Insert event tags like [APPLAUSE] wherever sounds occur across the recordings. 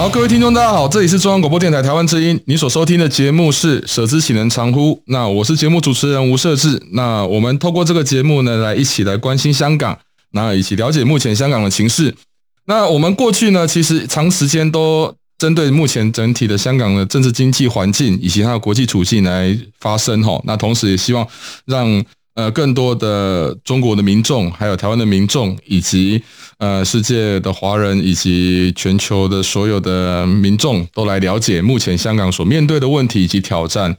好，各位听众，大家好，这里是中央广播电台台湾之音，你所收听的节目是“舍之岂能常乎”。那我是节目主持人吴色志。那我们透过这个节目呢，来一起来关心香港，那一起了解目前香港的情势。那我们过去呢，其实长时间都针对目前整体的香港的政治经济环境以及它的国际处境来发声哈。那同时也希望让。呃，更多的中国的民众，还有台湾的民众，以及呃世界的华人，以及全球的所有的民众，都来了解目前香港所面对的问题以及挑战。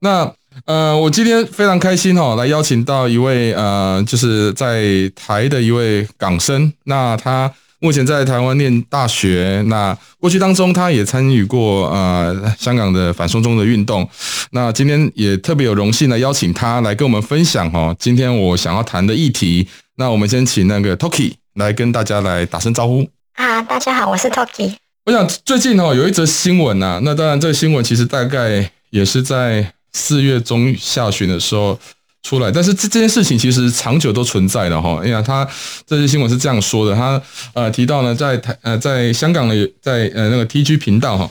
那呃，我今天非常开心哈，来邀请到一位呃，就是在台的一位港生，那他。目前在台湾念大学，那过去当中他也参与过呃香港的反送中的运动，那今天也特别有荣幸来邀请他来跟我们分享哈，今天我想要谈的议题，那我们先请那个 Toki 来跟大家来打声招呼。啊，大家好，我是 Toki。我想最近哈有一则新闻呐，那当然这个新闻其实大概也是在四月中下旬的时候。出来，但是这这件事情其实长久都存在的哈。哎呀，他这些新闻是这样说的，他呃提到呢，在台呃在香港的在呃那个 TG 频道哈，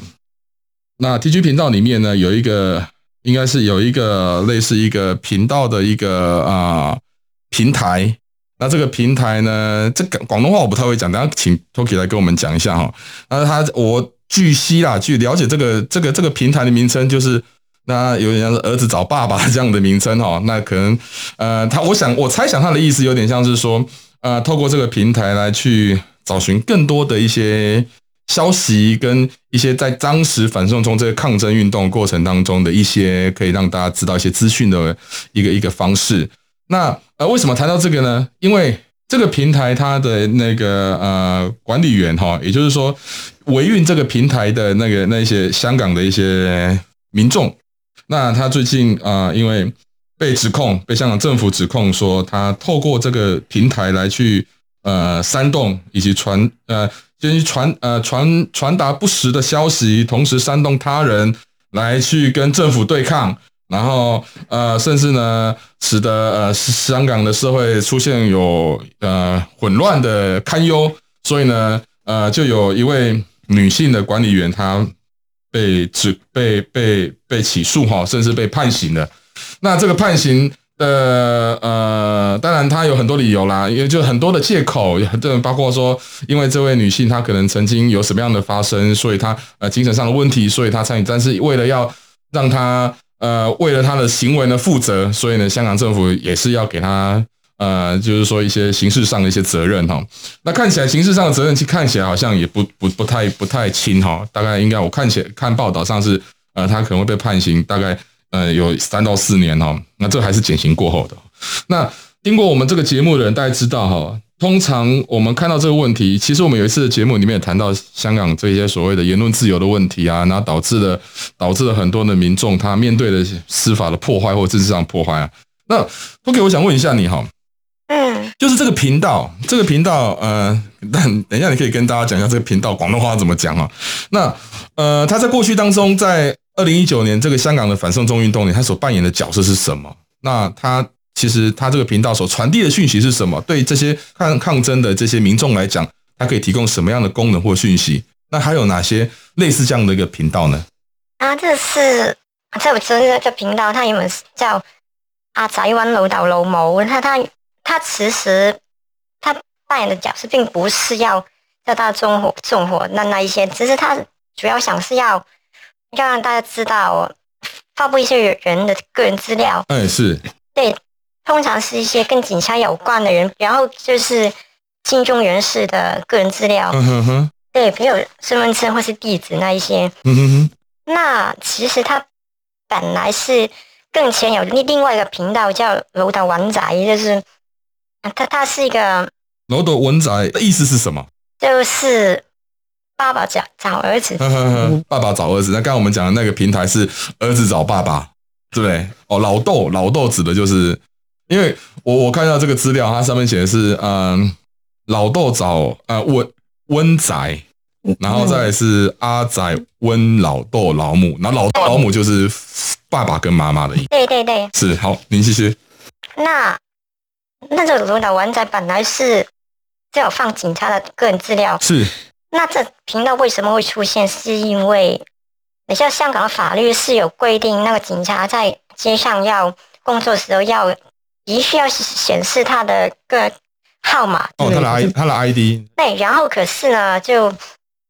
那 TG 频道里面呢有一个应该是有一个类似一个频道的一个啊、平台，那这个平台呢，这个广东话我不太会讲，等下请 Toki 来跟我们讲一下哈。那他我据悉啦，据了解这个这个这个平台的名称就是。那有点像是儿子找爸爸这样的名称哈，[LAUGHS] 那可能呃，他我想我猜想他的意思有点像是说，呃，透过这个平台来去找寻更多的一些消息，跟一些在当时反送中这个抗争运动过程当中的一些可以让大家知道一些资讯的一个一个方式。那呃，为什么谈到这个呢？因为这个平台它的那个呃管理员哈，也就是说维运这个平台的那个那些香港的一些民众。那他最近啊、因为被指控，被香港政府指控说，他透过这个平台来去呃煽动以及传呃，就是传呃传传达不实的消息，同时煽动他人来去跟政府对抗，然后呃，甚至呢，使得呃香港的社会出现有呃混乱的堪忧，所以呢，呃，就有一位女性的管理员，她。被指被被被起诉哈，甚至被判刑了。那这个判刑的呃，当然他有很多理由啦，也就很多的借口，这包括说，因为这位女性她可能曾经有什么样的发生，所以她呃精神上的问题，所以她参与。但是为了要让她呃为了她的行为呢负责，所以呢，香港政府也是要给她。呃，就是说一些刑事上的一些责任哈，那看起来刑事上的责任其实看起来好像也不不不太不太轻哈，大概应该我看起来看报道上是呃他可能会被判刑大概呃有三到四年哈，那这还是减刑过后的。那听过我们这个节目的人大家知道哈，通常我们看到这个问题，其实我们有一次的节目里面也谈到香港这些所谓的言论自由的问题啊，然后导致了导致了很多的民众他面对的司法的破坏或政治上破坏啊。那 OK，我想问一下你哈。嗯，就是这个频道，这个频道，呃，但等一下你可以跟大家讲一下这个频道广东话怎么讲啊。那呃，他在过去当中，在二零一九年这个香港的反送中运动里，他所扮演的角色是什么？那他其实他这个频道所传递的讯息是什么？对这些抗抗争的这些民众来讲，他可以提供什么样的功能或讯息？那还有哪些类似这样的一个频道呢？啊，这是在我知道这频道，它原本是叫阿仔揾老豆老母，他他。他其实他扮演的角色并不是要要大家纵火纵火那那一些，只是他主要想是要要让大家知道发布一些人的个人资料。嗯，是对，通常是一些跟警察有关的人，然后就是亲中人士的个人资料，嗯哼哼，对，没有身份证或是地址那一些。嗯哼哼，那其实他本来是更前有另另外一个频道叫楼岛玩宅，就是他他是一个老斗文仔的意思是什么？就是爸爸找找儿子，爸爸找儿子。那刚刚我们讲的那个平台是儿子找爸爸，对不对？哦，老豆老豆指的就是，因为我我看到这个资料，它上面写的是嗯，老豆找呃温温仔，然后再来是阿仔温老豆老母，然后老豆老母就是爸爸跟妈妈的意思。对对对，是好，您继续。那那这个卢岛文仔本来是。就有放警察的个人资料，是。那这频道为什么会出现？是因为，你像香港的法律是有规定，那个警察在街上要工作时候要，必须要显示他的个号码。哦，他的 I，他的 ID。对，然后可是呢，就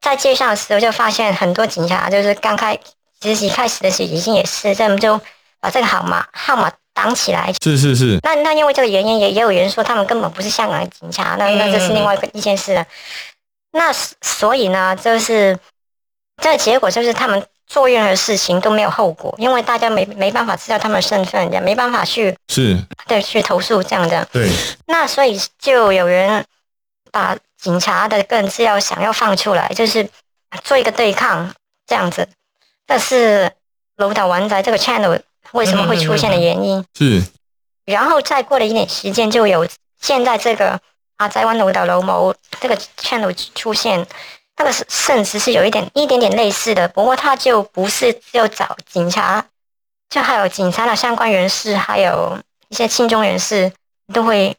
在街上的时候就发现很多警察，就是刚开实习开始的时候已经也是，这么就把这个号码号码。挡起来，是是是。那那因为这个原因，也也有人说他们根本不是香港的警察，那那这是另外一个一件事了。那所以呢，就是这个结果就是他们做任何事情都没有后果，因为大家没没办法知道他们的身份，也没办法去是对去投诉这样的。对。那所以就有人把警察的个人资料想要放出来，就是做一个对抗这样子。但是楼岛文仔这个 channel。为什么会出现的原因 [LAUGHS] 是，然后再过了一点时间，就有现在这个阿仔湾楼的楼谋这个 channel 出现，那个甚至是有一点一点点类似的，不过他就不是就找警察，就还有警察的相关人士，还有一些亲中人士都会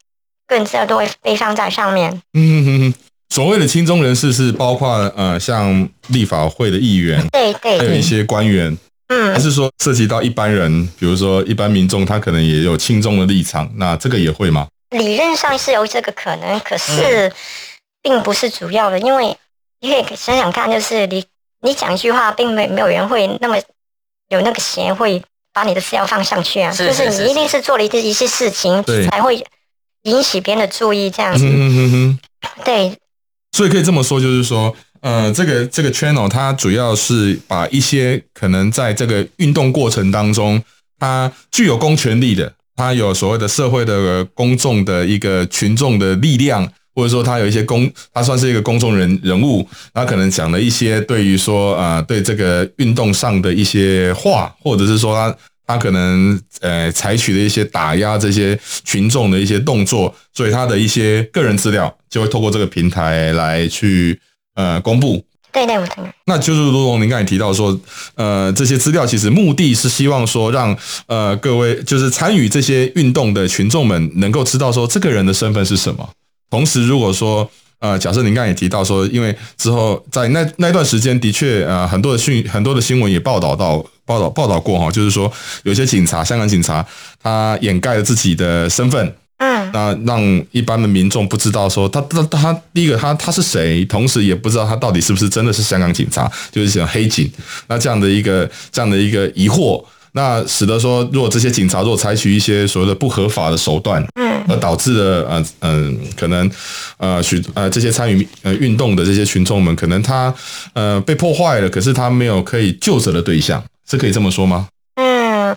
更加都会被放在上面。嗯哼哼，所谓的亲中人士是包括呃像立法会的议员，对对，还有一些官员。嗯，还是说涉及到一般人，比如说一般民众，他可能也有轻重的立场，那这个也会吗？理论上是有这个可能，可是并不是主要的，因为你可以想想看，就是你你讲一句话，并没没有人会那么有那个闲会把你的资料放上去啊，是是是是，就是你一定是做了一一些事情，才会引起别人的注意，这样子。对，所以可以这么说，就是说。呃，这个这个 channel 它主要是把一些可能在这个运动过程当中，它具有公权力的，它有所谓的社会的公众的一个群众的力量，或者说它有一些公，它算是一个公众人人物，他可能讲了一些对于说啊、呃，对这个运动上的一些话，或者是说他他可能呃采取的一些打压这些群众的一些动作，所以他的一些个人资料就会透过这个平台来去。呃，公布对对对，那就是如同您刚才提到说，呃，这些资料其实目的是希望说让呃各位就是参与这些运动的群众们能够知道说这个人的身份是什么。同时，如果说呃，假设您刚才也提到说，因为之后在那那段时间的确呃很多的讯很多的新闻也报道到报道报道过哈，就是说有些警察，香港警察他掩盖了自己的身份。嗯，那让一般的民众不知道说他他他第一个他他是谁，同时也不知道他到底是不是真的是香港警察，就是像黑警。那这样的一个这样的一个疑惑，那使得说，如果这些警察如果采取一些所谓的不合法的手段，嗯，而导致了呃嗯、呃、可能呃许呃这些参与呃运动的这些群众们，可能他呃被破坏了，可是他没有可以救责的对象，是可以这么说吗？嗯，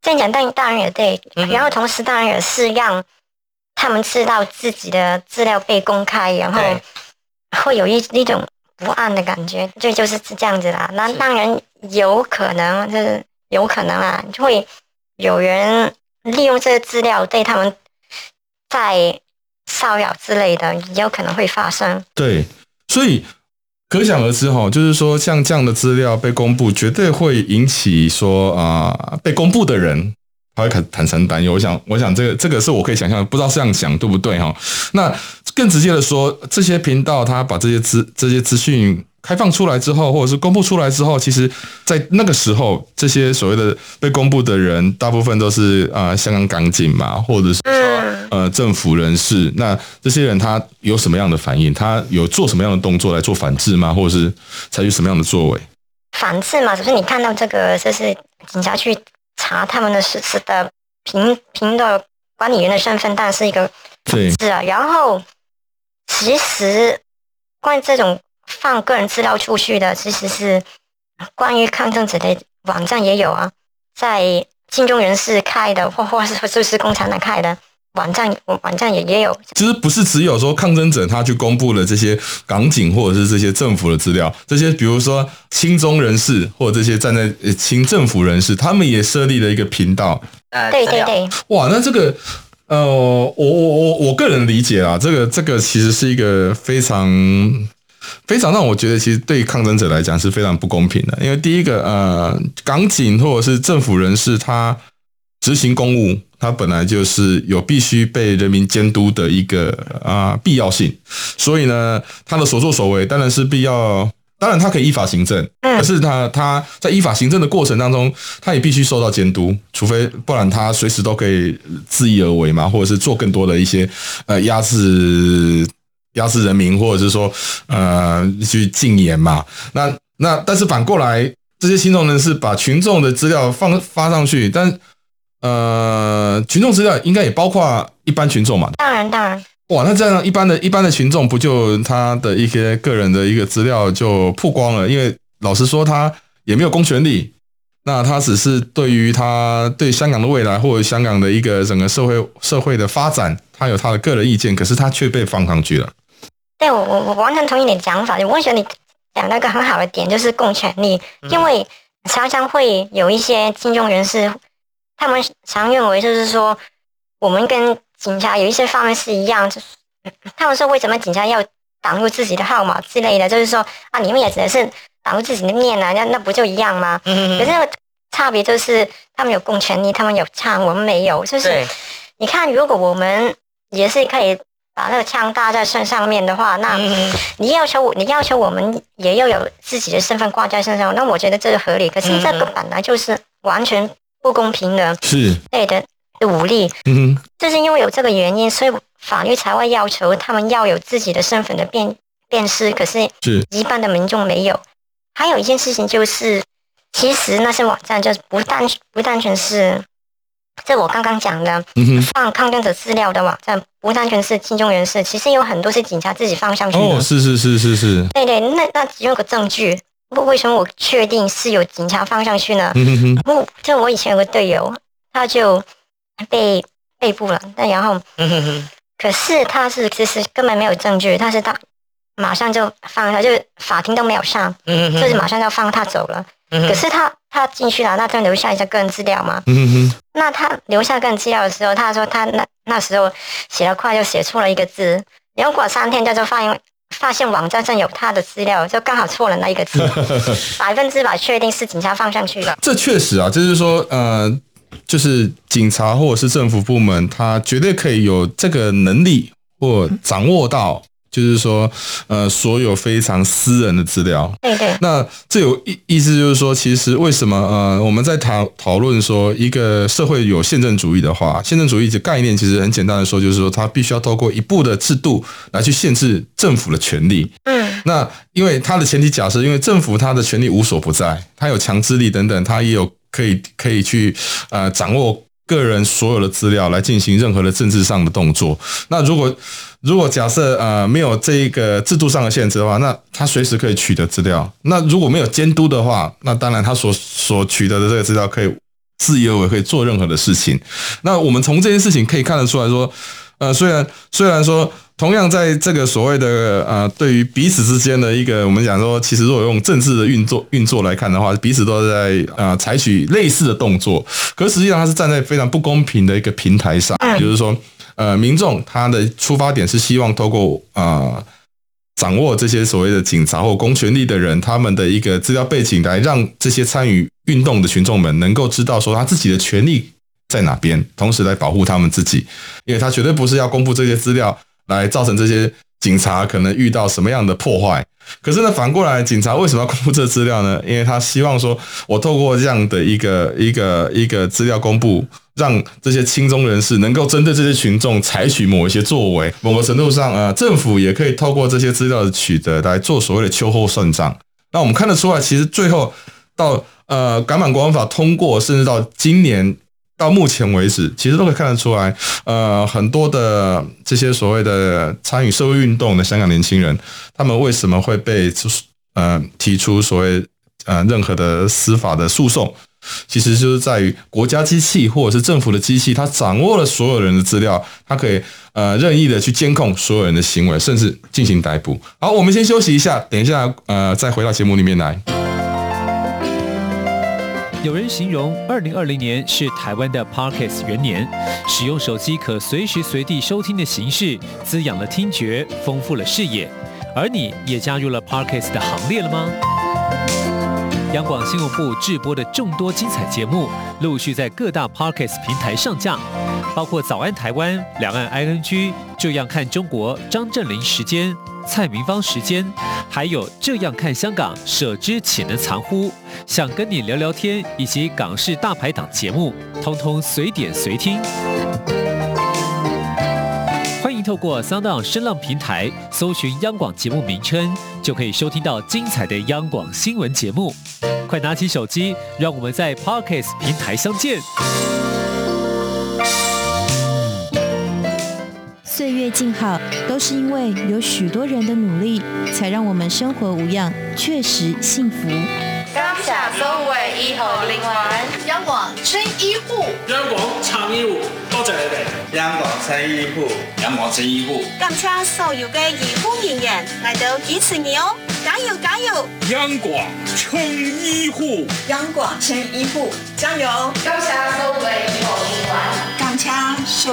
这样讲当然当然也对，然后同时当然也是让。他们知道自己的资料被公开，然后会有一一种不安的感觉，这就是这样子啦。那当然有可能，就是有可能啊，就会有人利用这个资料对他们在骚扰之类的，也有可能会发生。对，所以可想而知哈，就是说像这样的资料被公布，绝对会引起说啊、呃，被公布的人。他会坦坦诚担忧，我想，我想这个这个是我可以想象，不知道这样想对不对哈？那更直接的说，这些频道他把这些资这些资讯开放出来之后，或者是公布出来之后，其实，在那个时候，这些所谓的被公布的人，大部分都是啊、呃、香港港警嘛，或者是说呃政府人士。那这些人他有什么样的反应？他有做什么样的动作来做反制吗？或者是采取什么样的作为？反制嘛，就是你看到这个，就是警察去。查他们的实时的凭凭的管理员的身份，当然是一个对是啊。然后其实关于这种放个人资料出去的，其实是关于抗争者的网站也有啊，在晋中人士开的，或或是就是共产党开的。网站网站也也有，其实不是只有说抗争者他去公布了这些港警或者是这些政府的资料，这些比如说亲中人士或者这些站在亲政府人士，他们也设立了一个频道。呃，对对。对，哇，那这个呃，我我我我个人理解啊，这个这个其实是一个非常非常让我觉得，其实对抗争者来讲是非常不公平的，因为第一个呃，港警或者是政府人士他执行公务。它本来就是有必须被人民监督的一个啊必要性，所以呢，他的所作所为当然是必要。当然，他可以依法行政，可是他他在依法行政的过程当中，他也必须受到监督，除非不然，他随时都可以恣意而为嘛，或者是做更多的一些呃压制压制人民，或者是说呃去禁言嘛。那那但是反过来，这些亲中人士把群众的资料放发上去，但。呃，群众资料应该也包括一般群众嘛？当然，当然。哇，那这样一般的一般的群众不就他的一些个人的一个资料就曝光了？因为老实说，他也没有公权力，那他只是对于他对香港的未来或者香港的一个整个社会社会的发展，他有他的个人意见，可是他却被放上去了。对，我我我完全同意你的讲法。我觉得你讲那个很好的点就是公权力，因为常常会有一些金融人士。他们常认为就是说，我们跟警察有一些方面是一样，就是他们说为什么警察要挡住自己的号码之类的，就是说啊，你们也只能是挡住自己的面啊，那那不就一样吗？嗯。可是差别就是他们有公权力，他们有枪，我们没有。就是你看，如果我们也是可以把那个枪搭在身上面的话，那你要求我，你要求我们也要有自己的身份挂在身上，那我觉得这个合理。可是这个本来就是完全。不公平的，是对的武力，嗯哼，就是因为有这个原因，所以法律才会要求他们要有自己的身份的辨辨识，可是是一般的民众没有。还有一件事情就是，其实那些网站就是不单不单纯是，这我刚刚讲的，放抗争者资料的网站，不单纯是亲中人士，其实有很多是警察自己放上去的。哦，是是是是是，对对，那那只有个证据。为什么我确定是有警察放上去呢？我就我以前有个队友，他就被被捕了，但然后，可是他是其实根本没有证据，他是他马上就放他，就法庭都没有上，就是马上就放他走了。可是他他进去了，那就留下一下个人资料嘛。那他留下个人资料的时候，他说他那那时候写了快，就写错了一个字，然后过三天他就发现。发现网站上有他的资料，就刚好错了那一个字，[LAUGHS] 百分之百确定是警察放上去的。这确实啊，就是说，呃，就是警察或者是政府部门，他绝对可以有这个能力或掌握到。就是说，呃，所有非常私人的资料。对对。那这有意意思就是说，其实为什么呃，我们在讨讨论说一个社会有宪政主义的话，宪政主义的概念其实很简单的说，就是说它必须要透过一步的制度来去限制政府的权利。嗯。那因为它的前提假设，因为政府它的权利无所不在，它有强制力等等，它也有可以可以去呃掌握个人所有的资料来进行任何的政治上的动作。那如果如果假设呃没有这一个制度上的限制的话，那他随时可以取得资料。那如果没有监督的话，那当然他所所取得的这个资料可以自由而为，可以做任何的事情。那我们从这件事情可以看得出来说，呃，虽然虽然说同样在这个所谓的呃对于彼此之间的一个我们讲说，其实如果用政治的运作运作来看的话，彼此都在呃采取类似的动作，可实际上他是站在非常不公平的一个平台上，就是说。呃，民众他的出发点是希望透过啊、呃、掌握这些所谓的警察或公权力的人，他们的一个资料背景，来让这些参与运动的群众们能够知道说他自己的权利在哪边，同时来保护他们自己，因为他绝对不是要公布这些资料来造成这些警察可能遇到什么样的破坏。可是呢，反过来，警察为什么要公布这资料呢？因为他希望说，我透过这样的一个一个一个资料公布，让这些亲中人士能够针对这些群众采取某一些作为。某个程度上，呃，政府也可以透过这些资料的取得来做所谓的秋后算账。那我们看得出来，其实最后到呃《港版国安法》通过，甚至到今年到目前为止，其实都可以看得出来，呃，很多的这些所谓的参与社会运动的香港年轻人，他们为什么会被呃提出所谓呃任何的司法的诉讼？其实就是在于国家机器或者是政府的机器，它掌握了所有人的资料，它可以呃任意的去监控所有人的行为，甚至进行逮捕。好，我们先休息一下，等一下呃再回到节目里面来。有人形容二零二零年是台湾的 Parkes 元年，使用手机可随时随地收听的形式，滋养了听觉，丰富了视野。而你也加入了 Parkes 的行列了吗？央广新闻部制播的众多精彩节目，陆续在各大 Parkes 平台上架，包括《早安台湾》、《两岸 ING》、《这样看中国》、张正霖时间、蔡明芳时间，还有《这样看香港》、舍之岂能藏乎？想跟你聊聊天，以及港式大排档节目，通通随点随听。欢迎透过 SoundOn 声浪平台搜寻央广节目名称，就可以收听到精彩的央广新闻节目。快拿起手机，让我们在 Podcast 平台相见。岁月静好，都是因为有许多人的努力，才让我们生活无恙，确实幸福。感谢所有医护人员，央广撑医护，央广撑医护，多谢你哋。阳光撑医护，央广撑医护。感谢所有嘅医护人员嚟到支持你哦。加油加油！阳光撑医护，央广撑医护，加油！感谢所有嘅医护人员，感谢。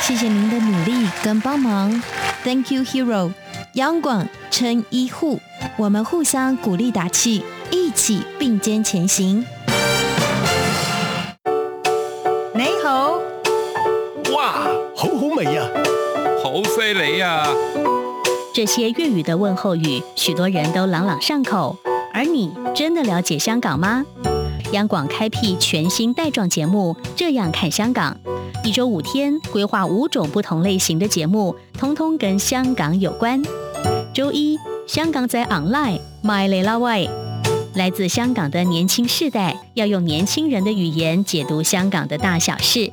谢谢您的努力跟帮忙，Thank you, hero！央广撑医护，我们互相鼓励打气，一起并肩前行。你好，哇，好好味啊！好犀利啊！这些粤语的问候语，许多人都朗朗上口。而你真的了解香港吗？央广开辟全新带状节目，这样看香港。一周五天，规划五种不同类型的节目，通通跟香港有关。周一，香港在 online，My lela way，，来自香港的年轻世代，要用年轻人的语言解读香港的大小事。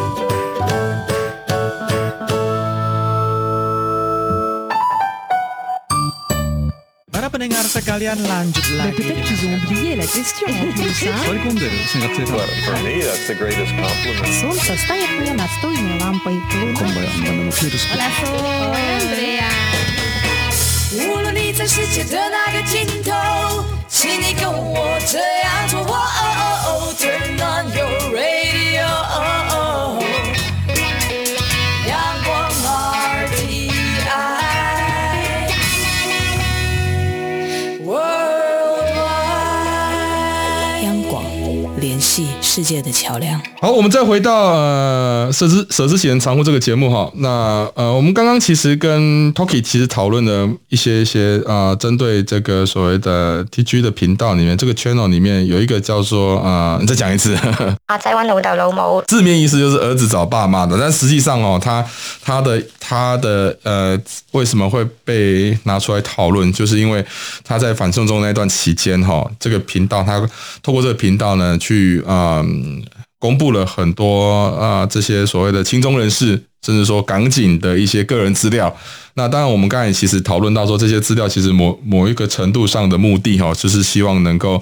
欢迎无论你在世界的哪个尽头，请你跟我这样做。Turn 世界的桥梁。好，我们再回到呃“舍之舍之岂能藏乎”这个节目哈。那呃，我们刚刚其实跟 Toki 其实讨论了一些一些啊、呃，针对这个所谓的 TG 的频道里面，这个 channel 里面有一个叫做啊、呃，你再讲一次。阿仔揾老豆老母，字面意思就是儿子找爸妈的，但实际上哦，他他的他的呃，为什么会被拿出来讨论？就是因为他在反送中那段期间哈，这个频道他透过这个频道呢去啊。呃嗯，公布了很多啊，这些所谓的亲中人士甚至说港警的一些个人资料。那当然，我们刚才其实讨论到说，这些资料其实某某一个程度上的目的哈，就是希望能够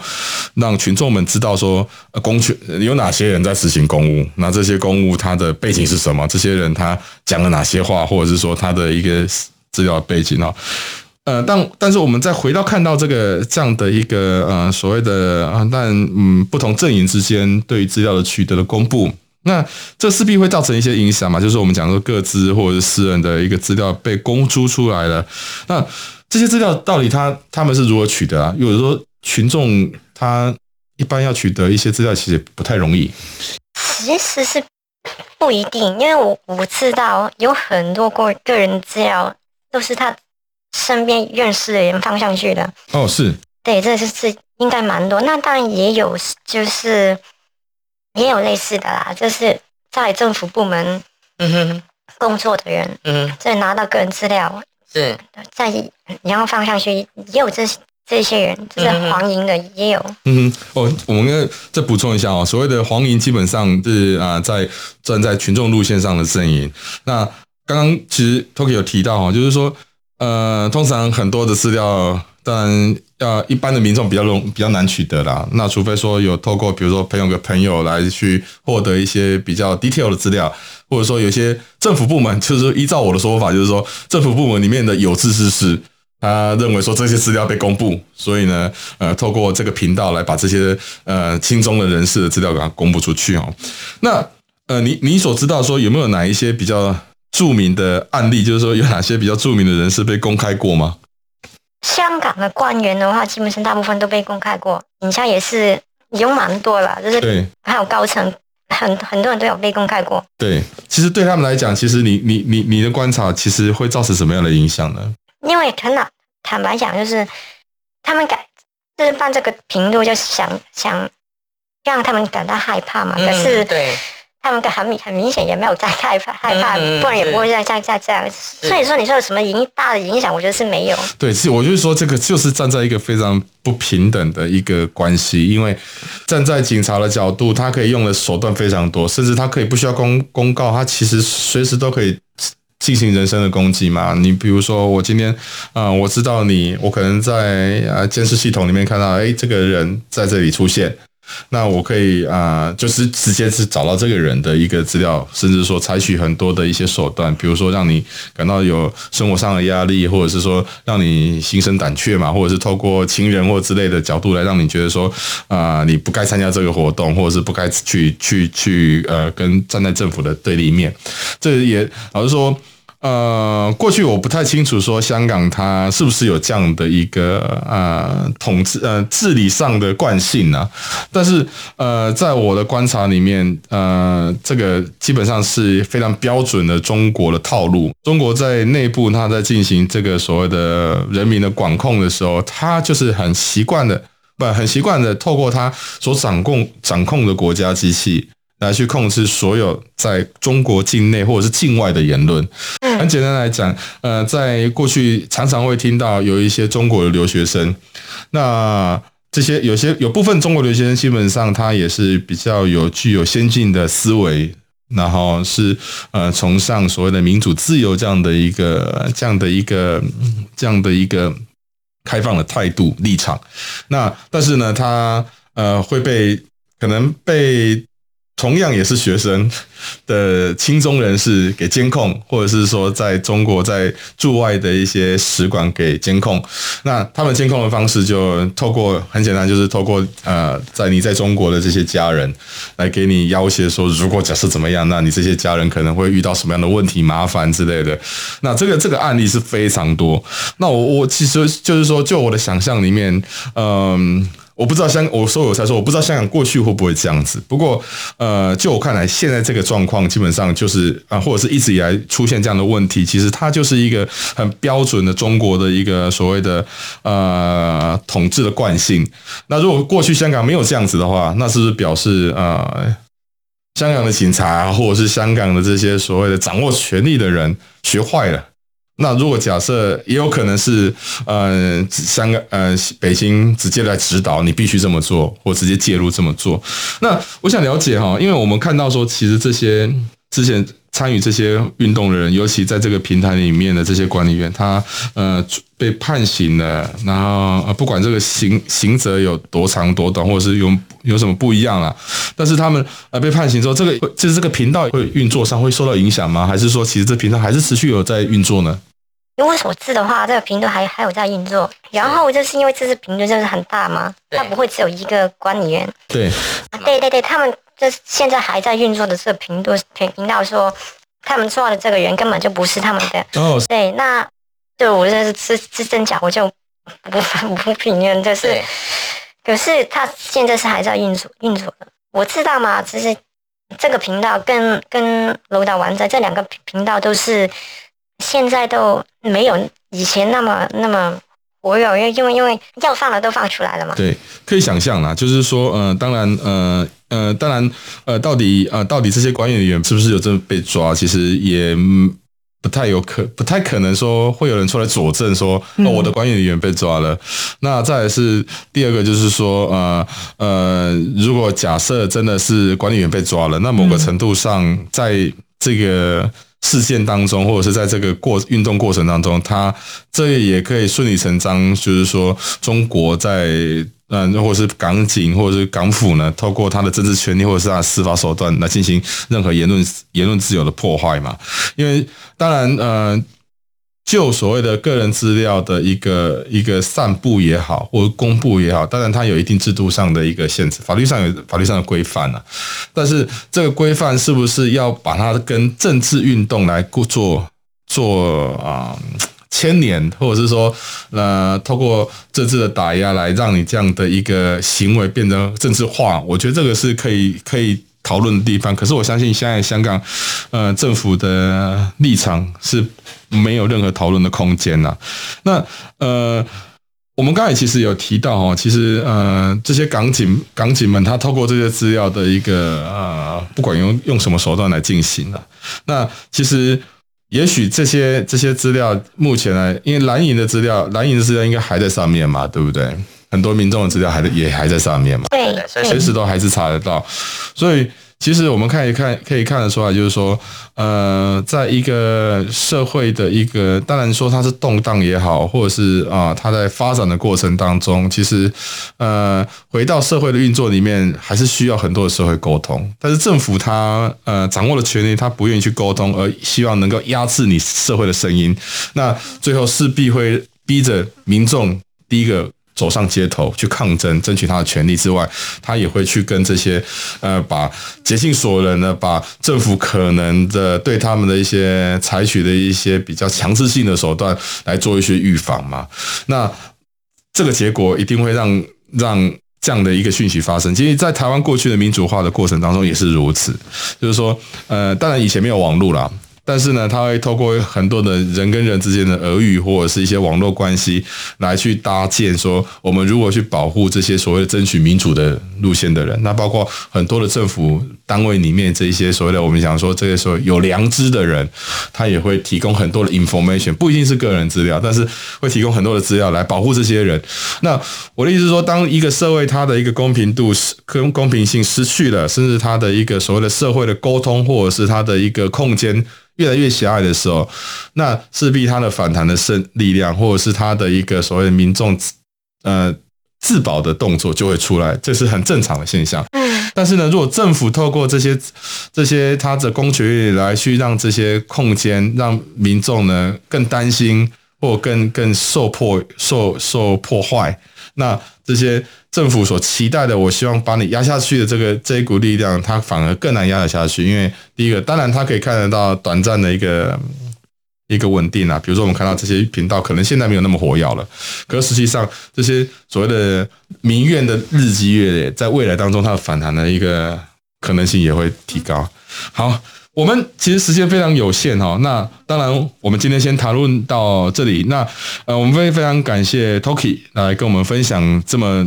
让群众们知道说，公权有哪些人在执行公务，那这些公务它的背景是什么？这些人他讲了哪些话，或者是说他的一个资料背景啊？呃，但但是我们再回到看到这个这样的一个呃所谓的啊，但嗯不同阵营之间对于资料的取得的公布。那这势必会造成一些影响嘛？就是我们讲说各资或者是私人的一个资料被公诸出来了。那这些资料到底他他们是如何取得啊？有的说群众他一般要取得一些资料，其实不太容易。其实是不一定，因为我我知道有很多个个人资料都是他身边认识的人放上去的。哦，是。对，这是是应该蛮多。那当然也有，就是。也有类似的啦，就是在政府部门嗯哼工作的人，嗯，再拿到个人资料，是，再然后放上去，也有这这些人，就是黄营的也有。嗯哼，哦，我们再补充一下哦，所谓的黄营基本上是啊，在站在群众路线上的阵营。那刚刚其实 Toki 有提到哈，就是说，呃，通常很多的资料。当然要一般的民众比较容比较难取得啦，那除非说有透过比如说朋友的朋友来去获得一些比较 detail 的资料，或者说有些政府部门，就是依照我的说法，就是说政府部门里面的有志之士，他认为说这些资料被公布，所以呢，呃，透过这个频道来把这些呃亲中的人士的资料给他公布出去哦。那呃，你你所知道说有没有哪一些比较著名的案例，就是说有哪些比较著名的人士被公开过吗？香港的官员的话，基本上大部分都被公开过，影像也是有蛮多了，就是还有高层很很多人都有被公开过。对，其实对他们来讲，其实你你你你的观察，其实会造成什么样的影响呢？因为很坦坦白讲，就是他们改就是办这个频道，就想想让他们感到害怕嘛。嗯、可是对。他们很明很明显也没有在害怕害怕，不然也不会像像像这样。所以说，你说有什么影大的影响？我觉得是没有。对，是我就是说，这个就是站在一个非常不平等的一个关系，因为站在警察的角度，他可以用的手段非常多，甚至他可以不需要公公告，他其实随时都可以进行人身的攻击嘛。你比如说，我今天啊、呃，我知道你，我可能在啊监视系统里面看到，哎，这个人在这里出现。那我可以啊、就是直接是找到这个人的一个资料，甚至说采取很多的一些手段，比如说让你感到有生活上的压力，或者是说让你心生胆怯嘛，或者是透过亲人或之类的角度来让你觉得说啊、你不该参加这个活动，或者是不该去去去呃，跟站在政府的对立面。这也老实说。呃，过去我不太清楚说香港它是不是有这样的一个呃统治呃治理上的惯性呢？但是呃，在我的观察里面，呃，这个基本上是非常标准的中国的套路。中国在内部，它在进行这个所谓的人民的管控的时候，它就是很习惯的，不很习惯的透过它所掌控掌控的国家机器。来去控制所有在中国境内或者是境外的言论。很简单来讲，呃，在过去常常会听到有一些中国的留学生，那这些有些有部分中国留学生基本上他也是比较有具有先进的思维，然后是呃崇尚所谓的民主自由这样的一个这样的一个这样的一个开放的态度立场。那但是呢，他呃会被可能被。同样也是学生的亲中人士给监控，或者是说在中国在驻外的一些使馆给监控。那他们监控的方式就透过很简单，就是透过呃，在你在中国的这些家人来给你要挟，说如果假设怎么样，那你这些家人可能会遇到什么样的问题、麻烦之类的。那这个这个案例是非常多。那我我其实就是说，就我的想象里面，嗯。我不知道香，我说我才说，我不知道香港过去会不会这样子。不过，呃，就我看来，现在这个状况基本上就是啊、或者是一直以来出现这样的问题，其实它就是一个很标准的中国的一个所谓的呃统治的惯性。那如果过去香港没有这样子的话，那是不是表示呃香港的警察或者是香港的这些所谓的掌握权力的人学坏了？那如果假设也有可能是，呃，香港呃北京直接来指导你必须这么做，或直接介入这么做。那我想了解哈，因为我们看到说，其实这些之前参与这些运动的人，尤其在这个平台里面的这些管理员，他呃被判刑了，然后呃不管这个刑刑责有多长多短，或者是有有什么不一样啊，但是他们呃被判刑之后，这个就是这个频道会运作上会受到影响吗？还是说其实这频道还是持续有在运作呢？以我所知的话，这个频道还还有在运作。然后就是因为这次频道就是很大嘛，它不会只有一个管理员。对，对对对，他们就是现在还在运作的这个频道频频道说，他们抓的这个人根本就不是他们的。哦，对，那就我就是是是真假，我就不不不评论。就是，可是他现在是还在运作运作的。我知道嘛，其实这个频道跟跟楼道玩仔这两个频道都是。现在都没有以前那么那么活跃，因为因为因为要放的都放出来了嘛。对，可以想象啦，就是说，呃，当然，呃，呃，当然，呃，到底，呃，到底这些管理员是不是有这么被抓？其实也不太有可，不太可能说会有人出来佐证说，哦，我的管理员被抓了。嗯、那再来是第二个，就是说，呃，呃，如果假设真的是管理员被抓了，那某个程度上，在这个。事件当中，或者是在这个过运动过程当中，他这也可以顺理成章，就是说中国在嗯，或者是港警或者是港府呢，透过他的政治权利或者是他的司法手段来进行任何言论言论自由的破坏嘛。因为当然，嗯。就所谓的个人资料的一个一个散布也好，或者公布也好，当然它有一定制度上的一个限制，法律上有法律上的规范啊。但是这个规范是不是要把它跟政治运动来故做做啊牵连，或者是说呃透过政治的打压来让你这样的一个行为变得政治化？我觉得这个是可以可以讨论的地方。可是我相信现在香港呃政府的立场是。没有任何讨论的空间呐、那呃，我们刚才其实有提到哦，其实呃，这些港警港警们，他透过这些资料的一个呃，不管用用什么手段来进行了。那其实也许这些这些资料目前呢，因为蓝营的资料，蓝营的资料应该还在上面嘛，对不对？很多民众的资料还在也还在上面嘛，对，随时都还是查得到，所以。其实我们看一看，可以看得出来，就是说，呃，在一个社会的一个，当然说它是动荡也好，或者是啊，它在发展的过程当中，其实，呃，回到社会的运作里面，还是需要很多的社会沟通。但是政府它呃掌握了权力，它不愿意去沟通，而希望能够压制你社会的声音，那最后势必会逼着民众第一个。走上街头去抗争，争取他的权利之外，他也会去跟这些呃，把竭尽所能的把政府可能的对他们的一些采取的一些比较强制性的手段来做一些预防嘛。那这个结果一定会让让这样的一个讯息发生。其实，在台湾过去的民主化的过程当中也是如此，就是说，呃，当然以前没有网络啦。但是呢，他会透过很多的人跟人之间的耳语，或者是一些网络关系，来去搭建说，我们如何去保护这些所谓争取民主的路线的人。那包括很多的政府单位里面这一些所谓的我们讲说这些所谓有良知的人，他也会提供很多的 information，不一定是个人资料，但是会提供很多的资料来保护这些人。那我的意思是说，当一个社会它的一个公平度是公公平性失去了，甚至它的一个所谓的社会的沟通，或者是它的一个空间。越来越狭隘的时候，那势必它的反弹的胜力量，或者是它的一个所谓的民众呃自保的动作就会出来，这是很正常的现象。但是呢，如果政府透过这些这些他的公权力来去让这些空间让民众呢更担心，或更更受迫受受破坏，那这些。政府所期待的，我希望把你压下去的这个这一股力量，它反而更难压得下去。因为第一个，当然它可以看得到短暂的一个一个稳定啊，比如说我们看到这些频道可能现在没有那么活跃了，可是实际上这些所谓的民怨的日积月累，在未来当中它的反弹的一个可能性也会提高。好。我们其实时间非常有限哈，那当然我们今天先谈论到这里。那呃，我们非非常感谢 Toki 来跟我们分享这么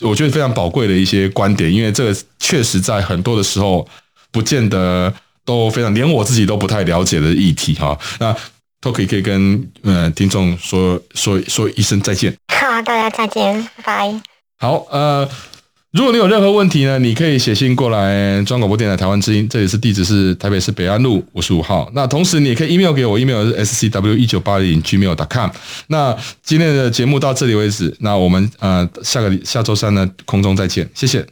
我觉得非常宝贵的一些观点，因为这个确实在很多的时候不见得都非常，连我自己都不太了解的议题哈。那 Toki 可以跟呃听众说说说一声再见。好，大家再见，拜拜。好，呃。如果你有任何问题呢，你可以写信过来中央广播电台台湾之音，这里是地址是台北市北安路五十五号。那同时你也可以 email 给我，email 是 scw 一九八零 gmail.com。那今天的节目到这里为止，那我们呃下个下周三呢空中再见，谢谢。